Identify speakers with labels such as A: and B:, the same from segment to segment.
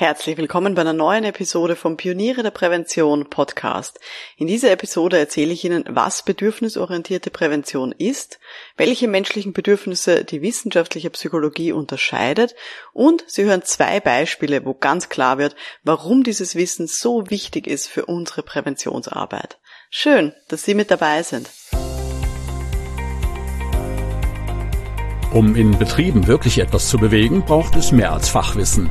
A: Herzlich willkommen bei einer neuen Episode vom Pioniere der Prävention Podcast. In dieser Episode erzähle ich Ihnen, was bedürfnisorientierte Prävention ist, welche menschlichen Bedürfnisse die wissenschaftliche Psychologie unterscheidet und Sie hören zwei Beispiele, wo ganz klar wird, warum dieses Wissen so wichtig ist für unsere Präventionsarbeit. Schön, dass Sie mit dabei sind.
B: Um in Betrieben wirklich etwas zu bewegen, braucht es mehr als Fachwissen.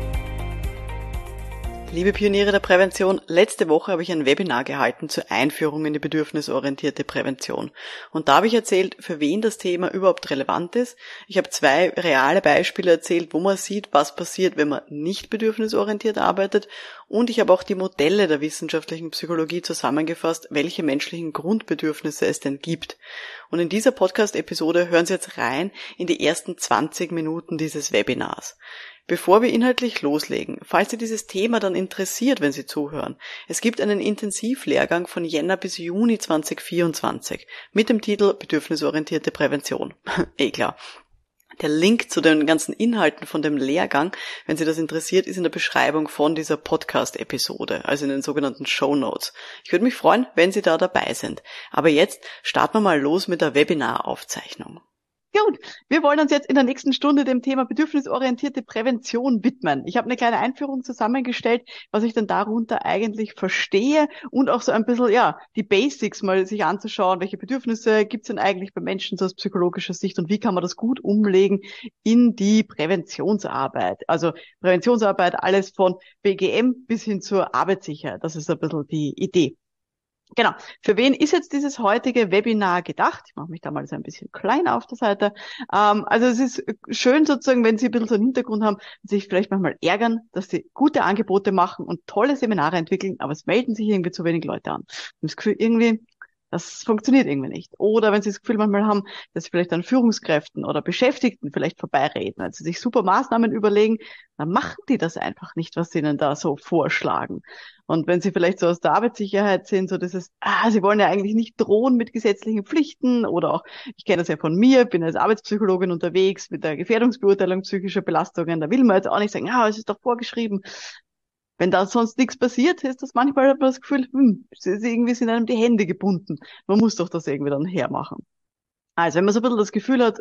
A: Liebe Pioniere der Prävention, letzte Woche habe ich ein Webinar gehalten zur Einführung in die bedürfnisorientierte Prävention. Und da habe ich erzählt, für wen das Thema überhaupt relevant ist. Ich habe zwei reale Beispiele erzählt, wo man sieht, was passiert, wenn man nicht bedürfnisorientiert arbeitet. Und ich habe auch die Modelle der wissenschaftlichen Psychologie zusammengefasst, welche menschlichen Grundbedürfnisse es denn gibt. Und in dieser Podcast-Episode hören Sie jetzt rein in die ersten 20 Minuten dieses Webinars. Bevor wir inhaltlich loslegen, falls Sie dieses Thema dann interessiert, wenn Sie zuhören, es gibt einen Intensivlehrgang von Jänner bis Juni 2024 mit dem Titel Bedürfnisorientierte Prävention. eh klar. Der Link zu den ganzen Inhalten von dem Lehrgang, wenn Sie das interessiert, ist in der Beschreibung von dieser Podcast-Episode, also in den sogenannten Show Notes. Ich würde mich freuen, wenn Sie da dabei sind. Aber jetzt starten wir mal los mit der Webinaraufzeichnung. Gut, wir wollen uns jetzt in der nächsten Stunde dem Thema bedürfnisorientierte Prävention widmen. Ich habe eine kleine Einführung zusammengestellt, was ich dann darunter eigentlich verstehe und auch so ein bisschen, ja, die Basics mal sich anzuschauen, welche Bedürfnisse gibt es denn eigentlich bei Menschen so aus psychologischer Sicht und wie kann man das gut umlegen in die Präventionsarbeit. Also Präventionsarbeit, alles von BGM bis hin zur Arbeitssicherheit. Das ist ein bisschen die Idee. Genau. Für wen ist jetzt dieses heutige Webinar gedacht? Ich mache mich da mal so ein bisschen kleiner auf der Seite. Ähm, also es ist schön sozusagen, wenn Sie ein bisschen so einen Hintergrund haben, sich vielleicht manchmal ärgern, dass Sie gute Angebote machen und tolle Seminare entwickeln, aber es melden sich irgendwie zu wenig Leute an. Das Gefühl, irgendwie, das funktioniert irgendwie nicht. Oder wenn Sie das Gefühl manchmal haben, dass Sie vielleicht an Führungskräften oder Beschäftigten vielleicht vorbeireden, also sich super Maßnahmen überlegen, dann machen die das einfach nicht, was Sie ihnen da so vorschlagen. Und wenn Sie vielleicht so aus der Arbeitssicherheit sind, so dieses, ah, Sie wollen ja eigentlich nicht drohen mit gesetzlichen Pflichten oder auch, ich kenne das ja von mir, bin als Arbeitspsychologin unterwegs mit der Gefährdungsbeurteilung psychischer Belastungen, da will man jetzt auch nicht sagen, ah, es ist doch vorgeschrieben. Wenn da sonst nichts passiert, ist das manchmal hat man das Gefühl, hm, irgendwie sind einem die Hände gebunden. Man muss doch das irgendwie dann hermachen. Also wenn man so ein bisschen das Gefühl hat,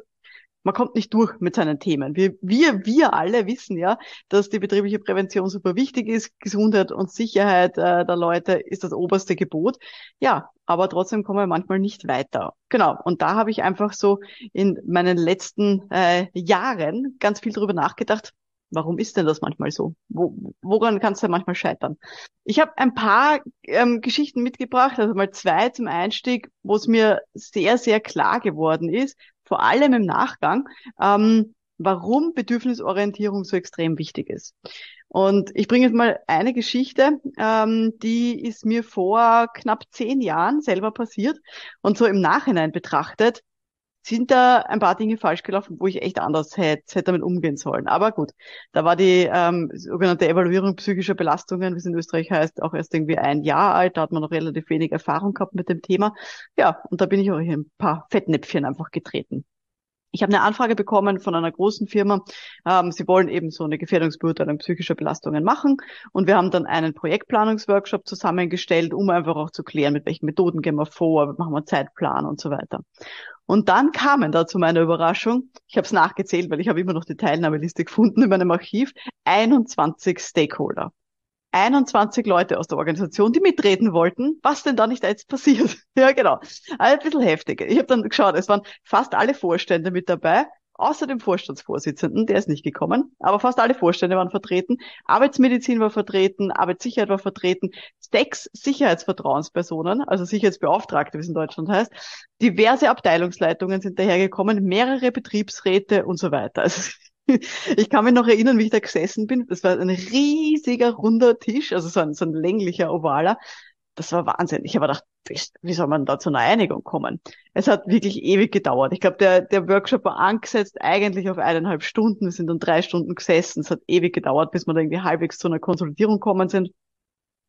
A: man kommt nicht durch mit seinen Themen. Wir, wir, wir alle wissen ja, dass die betriebliche Prävention super wichtig ist. Gesundheit und Sicherheit äh, der Leute ist das oberste Gebot. Ja, aber trotzdem kommen wir manchmal nicht weiter. Genau. Und da habe ich einfach so in meinen letzten äh, Jahren ganz viel darüber nachgedacht, Warum ist denn das manchmal so? Wo, woran kann es denn manchmal scheitern? Ich habe ein paar ähm, Geschichten mitgebracht, also mal zwei zum Einstieg, wo es mir sehr, sehr klar geworden ist, vor allem im Nachgang, ähm, warum Bedürfnisorientierung so extrem wichtig ist. Und ich bringe jetzt mal eine Geschichte, ähm, die ist mir vor knapp zehn Jahren selber passiert und so im Nachhinein betrachtet sind da ein paar Dinge falsch gelaufen, wo ich echt anders hätte, hätte damit umgehen sollen. Aber gut, da war die ähm, sogenannte Evaluierung psychischer Belastungen, wie es in Österreich heißt, auch erst irgendwie ein Jahr alt. Da hat man noch relativ wenig Erfahrung gehabt mit dem Thema. Ja, und da bin ich auch hier ein paar Fettnäpfchen einfach getreten. Ich habe eine Anfrage bekommen von einer großen Firma. Ähm, sie wollen eben so eine Gefährdungsbeurteilung psychischer Belastungen machen. Und wir haben dann einen Projektplanungsworkshop zusammengestellt, um einfach auch zu klären, mit welchen Methoden gehen wir vor, machen wir Zeitplan und so weiter. Und dann kamen da zu meiner Überraschung, ich habe es nachgezählt, weil ich habe immer noch die Teilnahmeliste gefunden in meinem Archiv, 21 Stakeholder. 21 Leute aus der Organisation, die mitreden wollten, was denn da nicht jetzt passiert. ja, genau. ein bisschen heftig. Ich habe dann geschaut, es waren fast alle Vorstände mit dabei, außer dem Vorstandsvorsitzenden, der ist nicht gekommen, aber fast alle Vorstände waren vertreten. Arbeitsmedizin war vertreten, Arbeitssicherheit war vertreten, sechs Sicherheitsvertrauenspersonen, also Sicherheitsbeauftragte, wie es in Deutschland heißt, diverse Abteilungsleitungen sind dahergekommen, mehrere Betriebsräte und so weiter. Also ich kann mich noch erinnern, wie ich da gesessen bin. Das war ein riesiger runder Tisch, also so ein, so ein länglicher ovaler. das war Wahnsinn. Ich habe gedacht, wie soll man da zu einer Einigung kommen? Es hat wirklich ewig gedauert. Ich glaube, der, der Workshop war angesetzt eigentlich auf eineinhalb Stunden. Wir sind dann drei Stunden gesessen. Es hat ewig gedauert, bis wir da irgendwie halbwegs zu einer Konsolidierung kommen sind.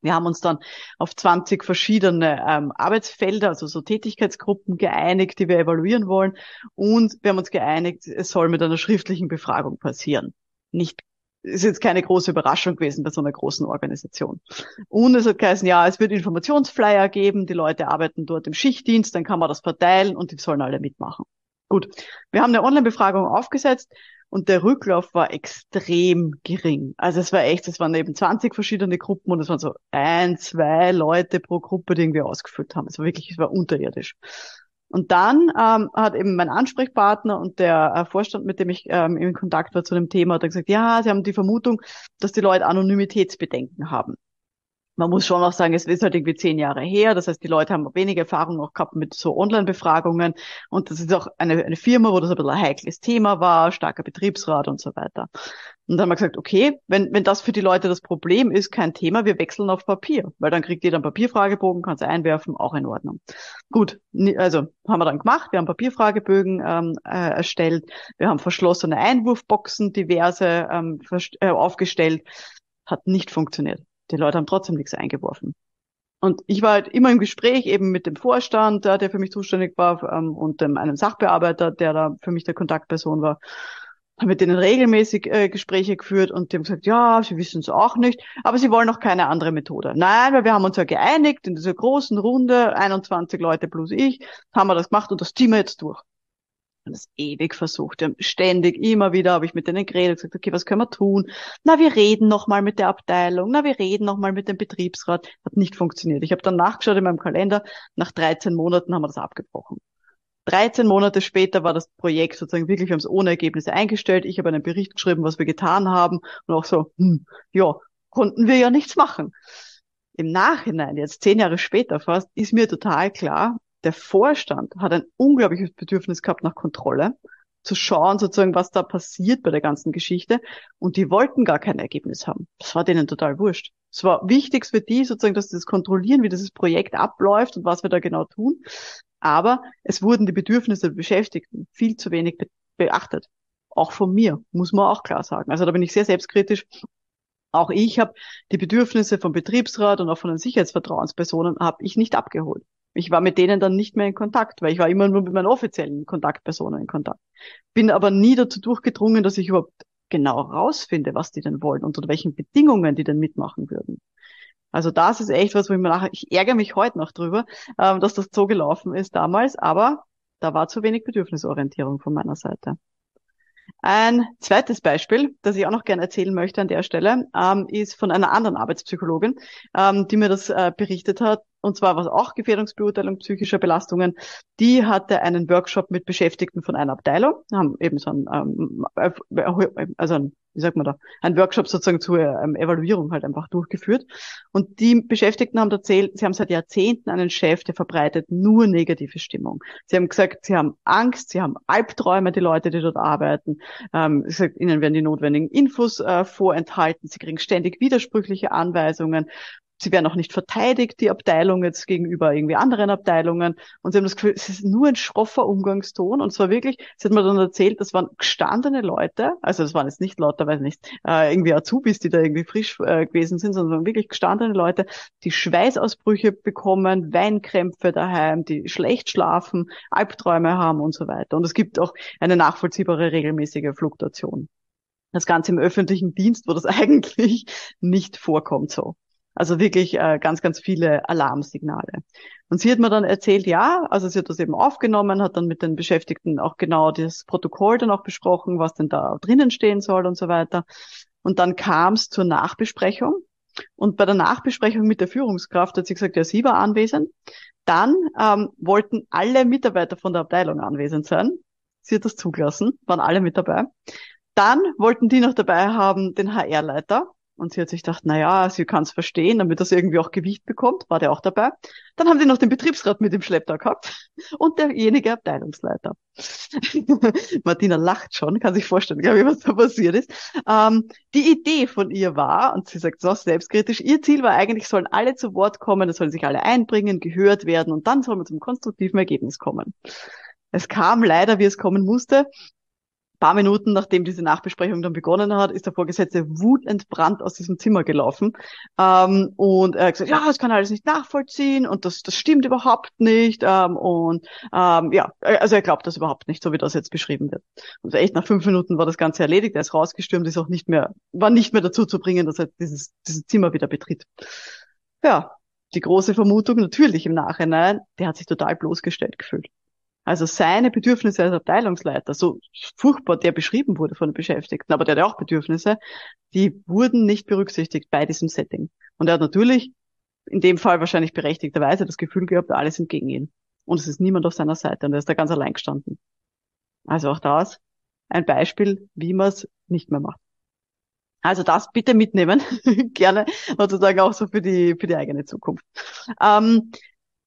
A: Wir haben uns dann auf 20 verschiedene ähm, Arbeitsfelder, also so Tätigkeitsgruppen geeinigt, die wir evaluieren wollen. Und wir haben uns geeinigt, es soll mit einer schriftlichen Befragung passieren. Nicht ist jetzt keine große Überraschung gewesen bei so einer großen Organisation. Und es hat geheißen, ja, es wird Informationsflyer geben, die Leute arbeiten dort im Schichtdienst, dann kann man das verteilen und die sollen alle mitmachen. Gut, wir haben eine Online-Befragung aufgesetzt und der Rücklauf war extrem gering. Also es war echt, es waren eben 20 verschiedene Gruppen und es waren so ein, zwei Leute pro Gruppe, die irgendwie ausgefüllt haben. Es war wirklich, es war unterirdisch. Und dann ähm, hat eben mein Ansprechpartner und der äh, Vorstand, mit dem ich ähm, in Kontakt war zu dem Thema, hat gesagt, ja, sie haben die Vermutung, dass die Leute Anonymitätsbedenken haben man muss schon auch sagen, es ist halt irgendwie zehn Jahre her. Das heißt, die Leute haben wenig Erfahrung auch gehabt mit so Online-Befragungen. Und das ist auch eine, eine Firma, wo das ein bisschen ein heikles Thema war, starker Betriebsrat und so weiter. Und dann haben wir gesagt, okay, wenn, wenn das für die Leute das Problem ist, kein Thema, wir wechseln auf Papier. Weil dann kriegt jeder einen Papierfragebogen, kann es einwerfen, auch in Ordnung. Gut, also haben wir dann gemacht. Wir haben Papierfragebögen ähm, äh, erstellt. Wir haben verschlossene Einwurfboxen diverse ähm, äh, aufgestellt. Hat nicht funktioniert die Leute haben trotzdem nichts eingeworfen. Und ich war halt immer im Gespräch eben mit dem Vorstand, der für mich zuständig war, ähm, und dem, einem Sachbearbeiter, der da für mich der Kontaktperson war. Habe mit denen regelmäßig äh, Gespräche geführt und die haben gesagt, ja, sie wissen es auch nicht, aber sie wollen noch keine andere Methode. Nein, weil wir haben uns ja geeinigt in dieser großen Runde, 21 Leute plus ich, haben wir das gemacht und das ziehen wir jetzt durch haben das ewig versucht. Wir haben ständig, immer wieder habe ich mit denen geredet, gesagt, okay, was können wir tun? Na, wir reden nochmal mit der Abteilung, na, wir reden nochmal mit dem Betriebsrat. Hat nicht funktioniert. Ich habe dann nachgeschaut in meinem Kalender, nach 13 Monaten haben wir das abgebrochen. 13 Monate später war das Projekt sozusagen wirklich, wir haben es ohne Ergebnisse eingestellt. Ich habe einen Bericht geschrieben, was wir getan haben und auch so, hm, ja, konnten wir ja nichts machen. Im Nachhinein, jetzt zehn Jahre später fast, ist mir total klar, der Vorstand hat ein unglaubliches Bedürfnis gehabt nach Kontrolle, zu schauen sozusagen, was da passiert bei der ganzen Geschichte. Und die wollten gar kein Ergebnis haben. Das war denen total wurscht. Es war wichtig für die sozusagen, dass sie das kontrollieren, wie dieses Projekt abläuft und was wir da genau tun. Aber es wurden die Bedürfnisse der Beschäftigten viel zu wenig be beachtet. Auch von mir, muss man auch klar sagen. Also da bin ich sehr selbstkritisch. Auch ich habe die Bedürfnisse vom Betriebsrat und auch von den Sicherheitsvertrauenspersonen habe ich nicht abgeholt. Ich war mit denen dann nicht mehr in Kontakt, weil ich war immer nur mit meinen offiziellen Kontaktpersonen in Kontakt. Bin aber nie dazu durchgedrungen, dass ich überhaupt genau rausfinde, was die denn wollen und unter welchen Bedingungen die denn mitmachen würden. Also das ist echt was, wo ich mir nachher, ich ärgere mich heute noch drüber, ähm, dass das so gelaufen ist damals, aber da war zu wenig Bedürfnisorientierung von meiner Seite. Ein zweites Beispiel, das ich auch noch gerne erzählen möchte an der Stelle, ähm, ist von einer anderen Arbeitspsychologin, ähm, die mir das äh, berichtet hat. Und zwar was auch Gefährdungsbeurteilung psychischer Belastungen. Die hatte einen Workshop mit Beschäftigten von einer Abteilung, haben eben so ein, ähm, also ein wie sagt man da, ein Workshop sozusagen zur ähm, Evaluierung halt einfach durchgeführt. Und die Beschäftigten haben erzählt, sie haben seit Jahrzehnten einen Chef, der verbreitet nur negative Stimmung. Sie haben gesagt, sie haben Angst, sie haben Albträume, die Leute, die dort arbeiten. Ähm, gesagt, ihnen werden die notwendigen Infos äh, vorenthalten, sie kriegen ständig widersprüchliche Anweisungen sie werden auch nicht verteidigt, die Abteilung jetzt gegenüber irgendwie anderen Abteilungen. Und sie haben das Gefühl, es ist nur ein schroffer Umgangston. Und zwar wirklich, sie hat mir dann erzählt, das waren gestandene Leute, also das waren jetzt nicht lauter, weiß nicht, äh, irgendwie Azubis, die da irgendwie frisch äh, gewesen sind, sondern wirklich gestandene Leute, die Schweißausbrüche bekommen, Weinkrämpfe daheim, die schlecht schlafen, Albträume haben und so weiter. Und es gibt auch eine nachvollziehbare regelmäßige Fluktuation. Das Ganze im öffentlichen Dienst, wo das eigentlich nicht vorkommt so. Also wirklich äh, ganz, ganz viele Alarmsignale. Und sie hat mir dann erzählt, ja, also sie hat das eben aufgenommen, hat dann mit den Beschäftigten auch genau das Protokoll dann auch besprochen, was denn da drinnen stehen soll und so weiter. Und dann kam es zur Nachbesprechung. Und bei der Nachbesprechung mit der Führungskraft hat sie gesagt, ja, sie war anwesend. Dann ähm, wollten alle Mitarbeiter von der Abteilung anwesend sein. Sie hat das zugelassen, waren alle mit dabei. Dann wollten die noch dabei haben den HR-Leiter Und sie hat sich gedacht, na ja, sie kann es verstehen, damit das irgendwie auch Gewicht bekommt, war der auch dabei. Dann haben die noch den Betriebsrat mit dem Schlepptau gehabt und derjenige Abteilungsleiter. Martina lacht schon, kann sich vorstellen, glaube ich, was da passiert ist. Ähm, die Idee von ihr war, und sie sagt so selbstkritisch, ihr Ziel war eigentlich, sollen alle zu Wort kommen, es sollen sich alle einbringen, gehört werden und dann soll man zum konstruktiven Ergebnis kommen. Es kam leider, wie es kommen musste paar Minuten, nachdem diese Nachbesprechung dann begonnen hat, ist der Vorgesetzte wutentbrannt aus diesem Zimmer gelaufen. Ähm, und er hat gesagt, ja, das kann alles nicht nachvollziehen und das, das stimmt überhaupt nicht. Ähm, und ähm, ja, also er glaubt das überhaupt nicht, so wie das jetzt beschrieben wird. Und echt nach fünf Minuten war das Ganze erledigt, er ist rausgestürmt, ist auch nicht mehr, war nicht mehr dazu zu bringen, dass er dieses, dieses Zimmer wieder betritt. Ja, die große Vermutung natürlich im Nachhinein, der hat sich total bloßgestellt gefühlt. Also seine Bedürfnisse als Abteilungsleiter, so furchtbar der beschrieben wurde von den Beschäftigten, aber der hat auch Bedürfnisse, die wurden nicht berücksichtigt bei diesem Setting. Und er hat natürlich in dem Fall wahrscheinlich berechtigterweise das Gefühl gehabt, alles sind gegen ihn. Und es ist niemand auf seiner Seite und er ist da ganz allein gestanden. Also auch das ein Beispiel, wie man es nicht mehr macht. Also das bitte mitnehmen, gerne sozusagen auch so für die für die eigene Zukunft. Ähm,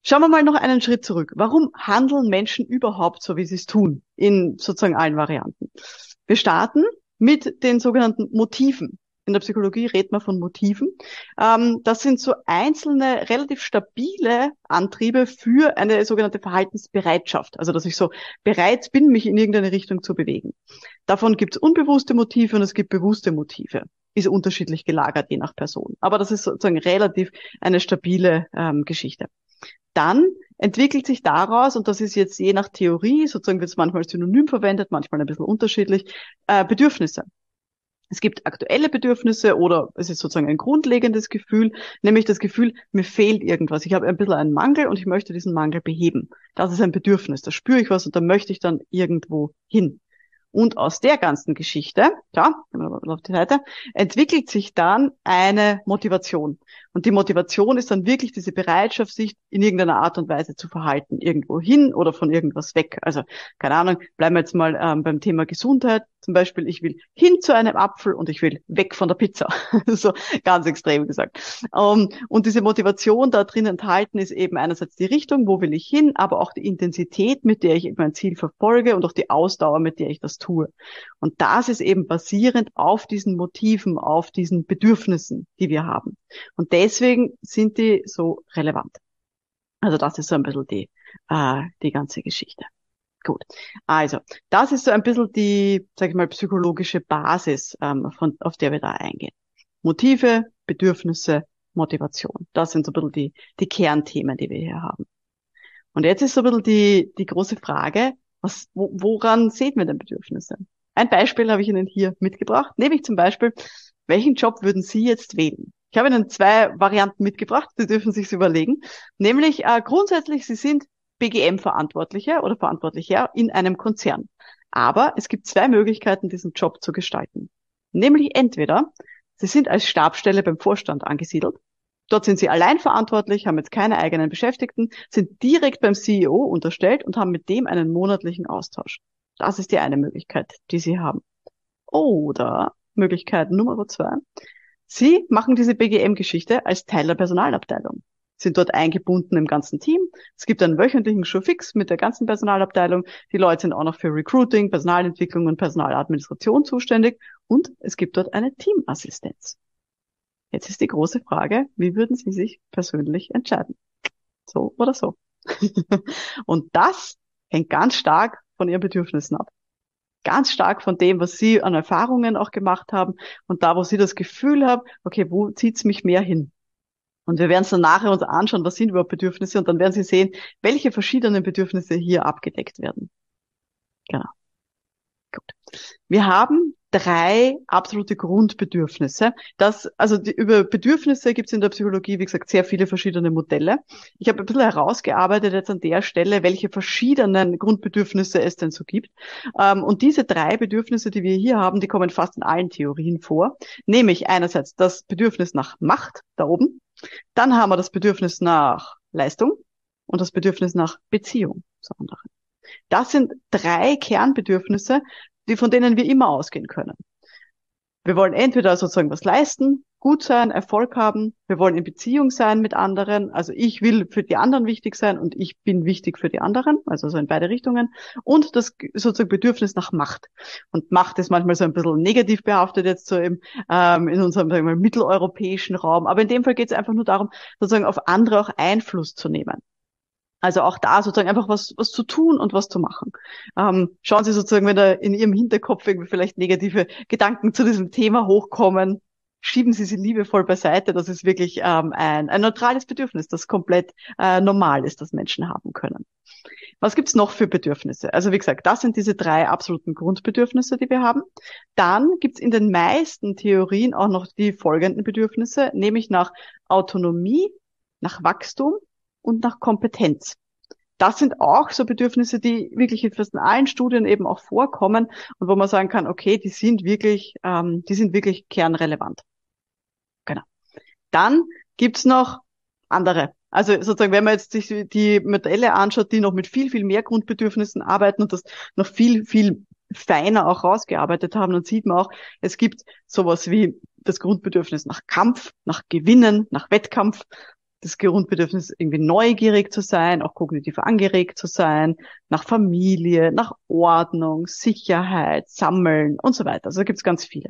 A: Schauen wir mal noch einen Schritt zurück. Warum handeln Menschen überhaupt so, wie sie es tun, in sozusagen allen Varianten? Wir starten mit den sogenannten Motiven. In der Psychologie redet man von Motiven. Ähm, das sind so einzelne, relativ stabile Antriebe für eine sogenannte Verhaltensbereitschaft. Also, dass ich so bereit bin, mich in irgendeine Richtung zu bewegen. Davon gibt es unbewusste Motive und es gibt bewusste Motive. Ist unterschiedlich gelagert, je nach Person. Aber das ist sozusagen relativ eine stabile ähm, Geschichte dann entwickelt sich daraus, und das ist jetzt je nach Theorie, sozusagen wird es manchmal synonym verwendet, manchmal ein bisschen unterschiedlich, äh, Bedürfnisse. Es gibt aktuelle Bedürfnisse oder es ist sozusagen ein grundlegendes Gefühl, nämlich das Gefühl, mir fehlt irgendwas. Ich habe ein bisschen einen Mangel und ich möchte diesen Mangel beheben. Das ist ein Bedürfnis. Da spüre ich was und da möchte ich dann irgendwo hin. Und aus der ganzen Geschichte, ja, auf die Seite, entwickelt sich dann eine Motivation. Und die Motivation ist dann wirklich diese Bereitschaft, sich in irgendeiner Art und Weise zu verhalten, irgendwo hin oder von irgendwas weg. Also, keine Ahnung, bleiben wir jetzt mal ähm, beim Thema Gesundheit. Zum Beispiel, ich will hin zu einem Apfel und ich will weg von der Pizza. so ganz extrem gesagt. Ähm, und diese Motivation da drin enthalten ist eben einerseits die Richtung, wo will ich hin, aber auch die Intensität, mit der ich mein Ziel verfolge und auch die Ausdauer, mit der ich das. Und das ist eben basierend auf diesen Motiven, auf diesen Bedürfnissen, die wir haben. Und deswegen sind die so relevant. Also das ist so ein bisschen die, äh, die ganze Geschichte. Gut. Also, das ist so ein bisschen die, sag ich mal, psychologische Basis, ähm, von, auf der wir da eingehen. Motive, Bedürfnisse, Motivation. Das sind so ein bisschen die, die Kernthemen, die wir hier haben. Und jetzt ist so ein bisschen die, die große Frage, was, wo, woran sehen wir denn Bedürfnisse? Ein Beispiel habe ich Ihnen hier mitgebracht, nämlich zum Beispiel, welchen Job würden Sie jetzt wählen? Ich habe Ihnen zwei Varianten mitgebracht, Sie dürfen sich überlegen. Nämlich äh, grundsätzlich, Sie sind BGM-Verantwortlicher oder Verantwortlicher in einem Konzern. Aber es gibt zwei Möglichkeiten, diesen Job zu gestalten. Nämlich entweder Sie sind als Stabstelle beim Vorstand angesiedelt. Dort sind Sie allein verantwortlich, haben jetzt keine eigenen Beschäftigten, sind direkt beim CEO unterstellt und haben mit dem einen monatlichen Austausch. Das ist die eine Möglichkeit, die Sie haben. Oder Möglichkeit Nummer zwei. Sie machen diese BGM-Geschichte als Teil der Personalabteilung sind dort eingebunden im ganzen Team. Es gibt einen wöchentlichen Showfix mit der ganzen Personalabteilung. Die Leute sind auch noch für Recruiting, Personalentwicklung und Personaladministration zuständig. Und es gibt dort eine Teamassistenz. Jetzt ist die große Frage, wie würden Sie sich persönlich entscheiden? So oder so? und das hängt ganz stark von Ihren Bedürfnissen ab. Ganz stark von dem, was Sie an Erfahrungen auch gemacht haben und da, wo Sie das Gefühl haben, okay, wo zieht's mich mehr hin? Und wir werden es dann nachher uns anschauen, was sind überhaupt Bedürfnisse und dann werden Sie sehen, welche verschiedenen Bedürfnisse hier abgedeckt werden. Genau. Gut. Wir haben drei absolute Grundbedürfnisse. Das, also die, über Bedürfnisse gibt es in der Psychologie, wie gesagt, sehr viele verschiedene Modelle. Ich habe ein bisschen herausgearbeitet jetzt an der Stelle, welche verschiedenen Grundbedürfnisse es denn so gibt. Ähm, und diese drei Bedürfnisse, die wir hier haben, die kommen fast in allen Theorien vor. Nämlich einerseits das Bedürfnis nach Macht da oben, dann haben wir das Bedürfnis nach Leistung und das Bedürfnis nach Beziehung zu anderen. Das sind drei Kernbedürfnisse, die, von denen wir immer ausgehen können. Wir wollen entweder sozusagen was leisten, gut sein, Erfolg haben. Wir wollen in Beziehung sein mit anderen. Also ich will für die anderen wichtig sein und ich bin wichtig für die anderen. Also so in beide Richtungen. Und das sozusagen Bedürfnis nach Macht. Und Macht ist manchmal so ein bisschen negativ behaftet jetzt so im, ähm, in unserem sagen wir, mitteleuropäischen Raum. Aber in dem Fall geht es einfach nur darum, sozusagen auf andere auch Einfluss zu nehmen. Also auch da sozusagen einfach was, was zu tun und was zu machen. Ähm, schauen Sie sozusagen, wenn da in Ihrem Hinterkopf irgendwie vielleicht negative Gedanken zu diesem Thema hochkommen, schieben Sie sie liebevoll beiseite. Das ist wirklich ähm, ein, ein neutrales Bedürfnis, das komplett äh, normal ist, das Menschen haben können. Was gibt's noch für Bedürfnisse? Also wie gesagt, das sind diese drei absoluten Grundbedürfnisse, die wir haben. Dann gibt's in den meisten Theorien auch noch die folgenden Bedürfnisse, nämlich nach Autonomie, nach Wachstum und nach Kompetenz. Das sind auch so Bedürfnisse, die wirklich in fast allen Studien eben auch vorkommen und wo man sagen kann, okay, die sind wirklich, ähm, die sind wirklich kernrelevant. Genau. Dann gibt's noch andere. Also sozusagen, wenn man jetzt sich die Modelle anschaut, die noch mit viel, viel mehr Grundbedürfnissen arbeiten und das noch viel, viel feiner auch rausgearbeitet haben, dann sieht man auch, es gibt sowas wie das Grundbedürfnis nach Kampf, nach Gewinnen, nach Wettkampf das Grundbedürfnis, irgendwie neugierig zu sein, auch kognitiv angeregt zu sein, nach Familie, nach Ordnung, Sicherheit, Sammeln und so weiter. Also da gibt es ganz viele.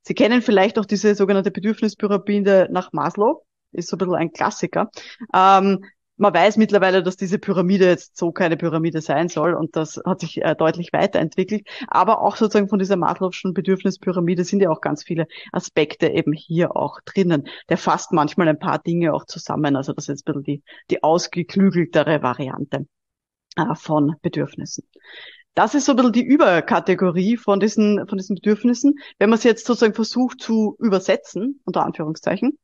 A: Sie kennen vielleicht auch diese sogenannte Bedürfnispyramide nach Maslow, ist so ein bisschen ein Klassiker. Ähm, man weiß mittlerweile, dass diese Pyramide jetzt so keine Pyramide sein soll und das hat sich äh, deutlich weiterentwickelt. Aber auch sozusagen von dieser Maslow'schen Bedürfnispyramide sind ja auch ganz viele Aspekte eben hier auch drinnen. Der fasst manchmal ein paar Dinge auch zusammen. Also das ist jetzt ein bisschen die, die ausgeklügeltere Variante äh, von Bedürfnissen. Das ist so ein bisschen die Überkategorie von diesen, von diesen Bedürfnissen. Wenn man es jetzt sozusagen versucht zu übersetzen, unter Anführungszeichen,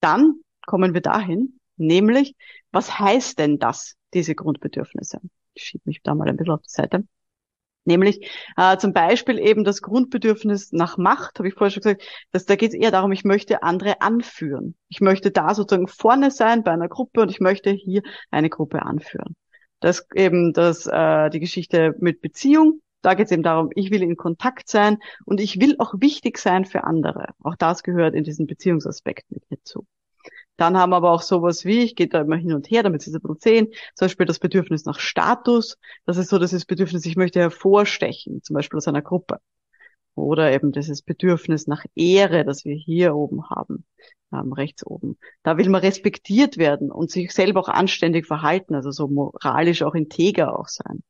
A: dann kommen wir dahin, Nämlich, was heißt denn das, diese Grundbedürfnisse? Ich schiebe mich da mal ein bisschen auf die Seite. Nämlich äh, zum Beispiel eben das Grundbedürfnis nach Macht, habe ich vorher schon gesagt, dass da geht es eher darum, ich möchte andere anführen. Ich möchte da sozusagen vorne sein bei einer Gruppe und ich möchte hier eine Gruppe anführen. Das eben das äh, die Geschichte mit Beziehung. Da geht es eben darum, ich will in Kontakt sein und ich will auch wichtig sein für andere. Auch das gehört in diesen Beziehungsaspekt mit hinzu. Dann haben wir aber auch sowas wie, ich gehe da immer hin und her, damit Sie es ein sehen, zum Beispiel das Bedürfnis nach Status. Das ist so das ist Bedürfnis, ich möchte hervorstechen, zum Beispiel aus einer Gruppe. Oder eben dieses Bedürfnis nach Ehre, das wir hier oben haben, ähm, rechts oben. Da will man respektiert werden und sich selber auch anständig verhalten, also so moralisch auch integer auch sein.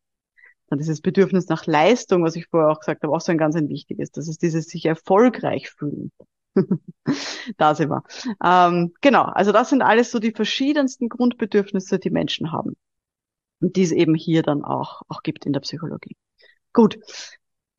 A: Dann dieses Bedürfnis nach Leistung, was ich vorher auch gesagt habe, auch so ein ganz ein wichtiges. Das ist dieses sich erfolgreich fühlen. da sind wir. Ähm, genau, also das sind alles so die verschiedensten Grundbedürfnisse, die Menschen haben. Und die es eben hier dann auch, auch gibt in der Psychologie. Gut.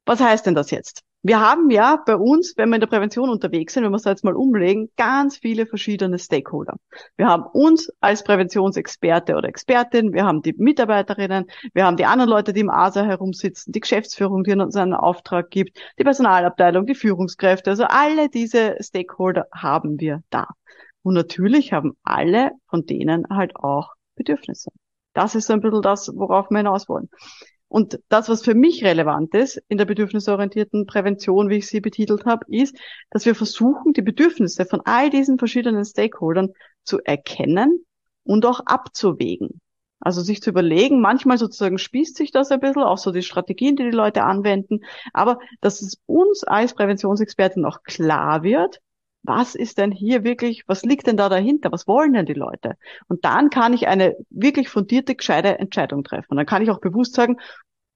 A: Was heißt denn das jetzt? Wir haben ja bei uns, wenn wir in der Prävention unterwegs sind, wenn wir es jetzt mal umlegen, ganz viele verschiedene Stakeholder. Wir haben uns als Präventionsexperte oder Expertin, wir haben die Mitarbeiterinnen, wir haben die anderen Leute, die im ASA herumsitzen, die Geschäftsführung, die uns einen Auftrag gibt, die Personalabteilung, die Führungskräfte, also alle diese Stakeholder haben wir da. Und natürlich haben alle von denen halt auch Bedürfnisse. Das ist so ein bisschen das, worauf wir hinaus wollen. Und das, was für mich relevant ist in der bedürfnisorientierten Prävention, wie ich sie betitelt habe, ist, dass wir versuchen, die Bedürfnisse von all diesen verschiedenen Stakeholdern zu erkennen und auch abzuwägen. Also sich zu überlegen, manchmal sozusagen spießt sich das ein bisschen, auch so die Strategien, die die Leute anwenden, aber dass es uns als Präventionsexperten auch klar wird, was ist denn hier wirklich, was liegt denn da dahinter? Was wollen denn die Leute? Und dann kann ich eine wirklich fundierte, gescheite Entscheidung treffen. Und dann kann ich auch bewusst sagen,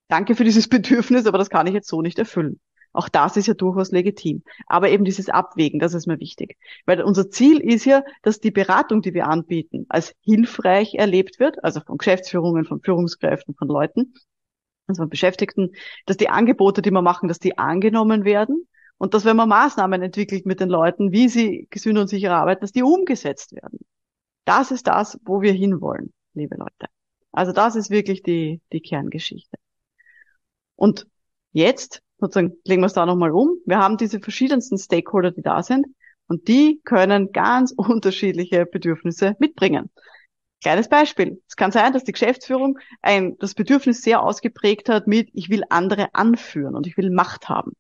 A: danke für dieses Bedürfnis, aber das kann ich jetzt so nicht erfüllen. Auch das ist ja durchaus legitim. Aber eben dieses Abwägen, das ist mir wichtig. Weil unser Ziel ist ja, dass die Beratung, die wir anbieten, als hilfreich erlebt wird, also von Geschäftsführungen, von Führungskräften, von Leuten, also von Beschäftigten, dass die Angebote, die wir machen, dass die angenommen werden und dass wenn man Maßnahmen entwickelt mit den Leuten, wie sie gesünder und sicherer arbeiten, dass die umgesetzt werden. Das ist das, wo wir hinwollen, liebe Leute. Also das ist wirklich die, die Kerngeschichte. Und jetzt, sozusagen, legen wir es da nochmal um. Wir haben diese verschiedensten Stakeholder, die da sind. Und die können ganz unterschiedliche Bedürfnisse mitbringen. Kleines Beispiel. Es kann sein, dass die Geschäftsführung ein, das Bedürfnis sehr ausgeprägt hat mit, ich will andere anführen und ich will Macht haben.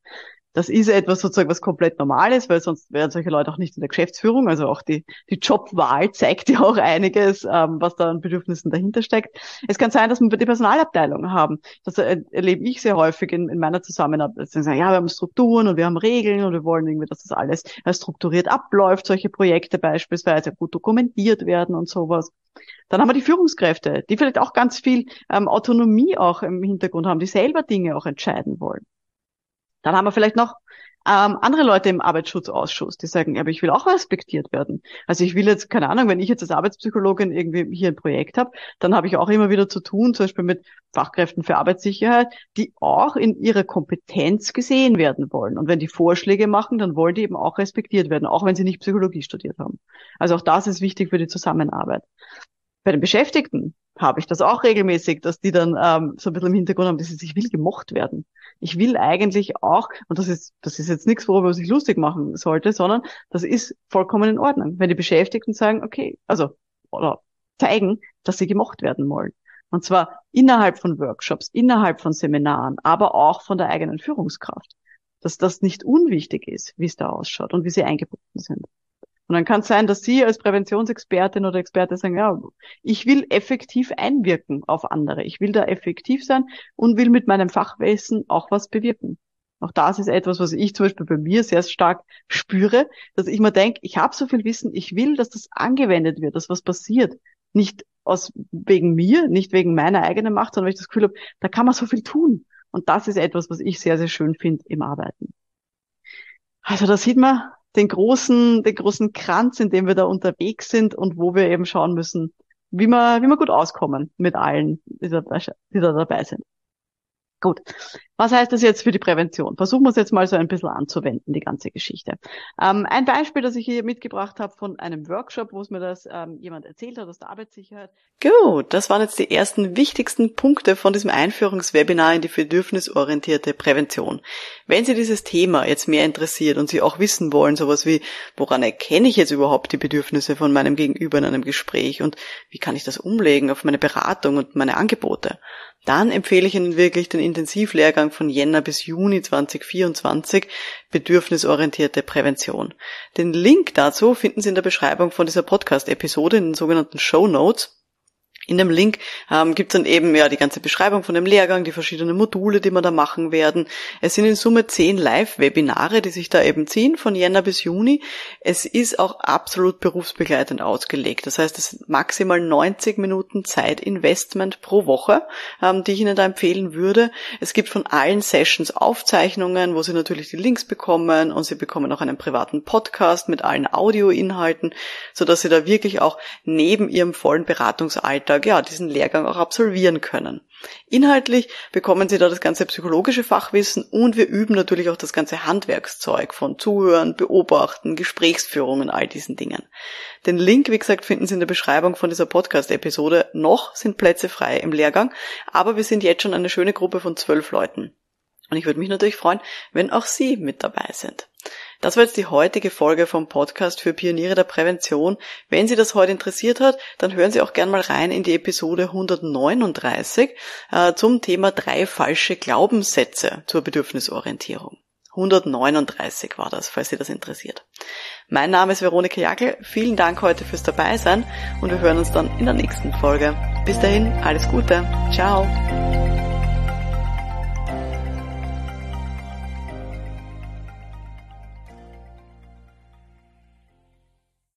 A: Das ist etwas sozusagen, was komplett normal ist, weil sonst wären solche Leute auch nicht in der Geschäftsführung. Also auch die, die Jobwahl zeigt ja auch einiges, ähm, was da an Bedürfnissen dahinter steckt. Es kann sein, dass wir die Personalabteilung haben. Das erlebe ich sehr häufig in, in meiner Zusammenarbeit. Ja, wir haben Strukturen und wir haben Regeln und wir wollen irgendwie, dass das alles strukturiert abläuft, solche Projekte beispielsweise gut dokumentiert werden und sowas. Dann haben wir die Führungskräfte, die vielleicht auch ganz viel ähm, Autonomie auch im Hintergrund haben, die selber Dinge auch entscheiden wollen. Dann haben wir vielleicht noch ähm, andere Leute im Arbeitsschutzausschuss, die sagen, aber ich will auch respektiert werden. Also ich will jetzt, keine Ahnung, wenn ich jetzt als Arbeitspsychologin irgendwie hier ein Projekt habe, dann habe ich auch immer wieder zu tun, zum Beispiel mit Fachkräften für Arbeitssicherheit, die auch in ihrer Kompetenz gesehen werden wollen. Und wenn die Vorschläge machen, dann wollen die eben auch respektiert werden, auch wenn sie nicht Psychologie studiert haben. Also auch das ist wichtig für die Zusammenarbeit. Bei den Beschäftigten habe ich das auch regelmäßig, dass die dann ähm, so ein bisschen im Hintergrund haben, dass sie sich will gemocht werden. Ich will eigentlich auch, und das ist, das ist jetzt nichts, worüber man sich lustig machen sollte, sondern das ist vollkommen in Ordnung. Wenn die Beschäftigten sagen, okay, also, oder zeigen, dass sie gemocht werden wollen. Und zwar innerhalb von Workshops, innerhalb von Seminaren, aber auch von der eigenen Führungskraft. Dass das nicht unwichtig ist, wie es da ausschaut und wie sie eingebunden sind. Und dann kann es sein, dass Sie als Präventionsexpertin oder Experte sagen, ja, ich will effektiv einwirken auf andere. Ich will da effektiv sein und will mit meinem Fachwissen auch was bewirken. Auch das ist etwas, was ich zum Beispiel bei mir sehr stark spüre, dass ich mir denke, ich habe so viel Wissen, ich will, dass das angewendet wird, dass was passiert. Nicht aus wegen mir, nicht wegen meiner eigenen Macht, sondern weil ich das Gefühl habe, da kann man so viel tun. Und das ist etwas, was ich sehr, sehr schön finde im Arbeiten. Also da sieht man, den großen, den großen Kranz, in dem wir da unterwegs sind und wo wir eben schauen müssen, wie wir, wie wir gut auskommen mit allen, die da, die da dabei sind. Gut. Was heißt das jetzt für die Prävention? Versuchen wir es jetzt mal so ein bisschen anzuwenden, die ganze Geschichte. Ähm, ein Beispiel, das ich hier mitgebracht habe von einem Workshop, wo es mir das ähm, jemand erzählt hat aus der Arbeitssicherheit.
C: Gut, das waren jetzt die ersten wichtigsten Punkte von diesem Einführungswebinar in die bedürfnisorientierte Prävention. Wenn Sie dieses Thema jetzt mehr interessiert und Sie auch wissen wollen, sowas wie, woran erkenne ich jetzt überhaupt die Bedürfnisse von meinem Gegenüber in einem Gespräch und wie kann ich das umlegen auf meine Beratung und meine Angebote, dann empfehle ich Ihnen wirklich den Intensivlehrgang von Jänner bis Juni 2024 Bedürfnisorientierte Prävention. Den Link dazu finden Sie in der Beschreibung von dieser Podcast-Episode in den sogenannten Show Notes. In dem Link ähm, gibt es dann eben ja die ganze Beschreibung von dem Lehrgang, die verschiedenen Module, die wir da machen werden. Es sind in Summe zehn Live-Webinare, die sich da eben ziehen von Jänner bis Juni. Es ist auch absolut berufsbegleitend ausgelegt. Das heißt, es sind maximal 90 Minuten Zeitinvestment pro Woche, ähm, die ich Ihnen da empfehlen würde. Es gibt von allen Sessions Aufzeichnungen, wo Sie natürlich die Links bekommen und Sie bekommen auch einen privaten Podcast mit allen Audioinhalten, sodass Sie da wirklich auch neben Ihrem vollen Beratungsalltag Alltag ja diesen Lehrgang auch absolvieren können. Inhaltlich bekommen Sie da das ganze psychologische Fachwissen und wir üben natürlich auch das ganze Handwerkszeug von Zuhören, Beobachten, Gesprächsführungen, all diesen Dingen. Den Link, wie gesagt, finden Sie in der Beschreibung von dieser Podcast-Episode. Noch sind Plätze frei im Lehrgang, aber wir sind jetzt schon eine schöne Gruppe von zwölf Leuten. Und ich würde mich natürlich freuen, wenn auch Sie mit dabei sind. Das war jetzt die heutige Folge vom Podcast für Pioniere der Prävention. Wenn Sie das heute interessiert hat, dann hören Sie auch gern mal rein in die Episode 139 äh, zum Thema drei falsche Glaubenssätze zur Bedürfnisorientierung. 139 war das, falls Sie das interessiert. Mein Name ist Veronika Jackel. Vielen Dank heute fürs Dabeisein und wir hören uns dann in der nächsten Folge. Bis dahin, alles Gute. Ciao.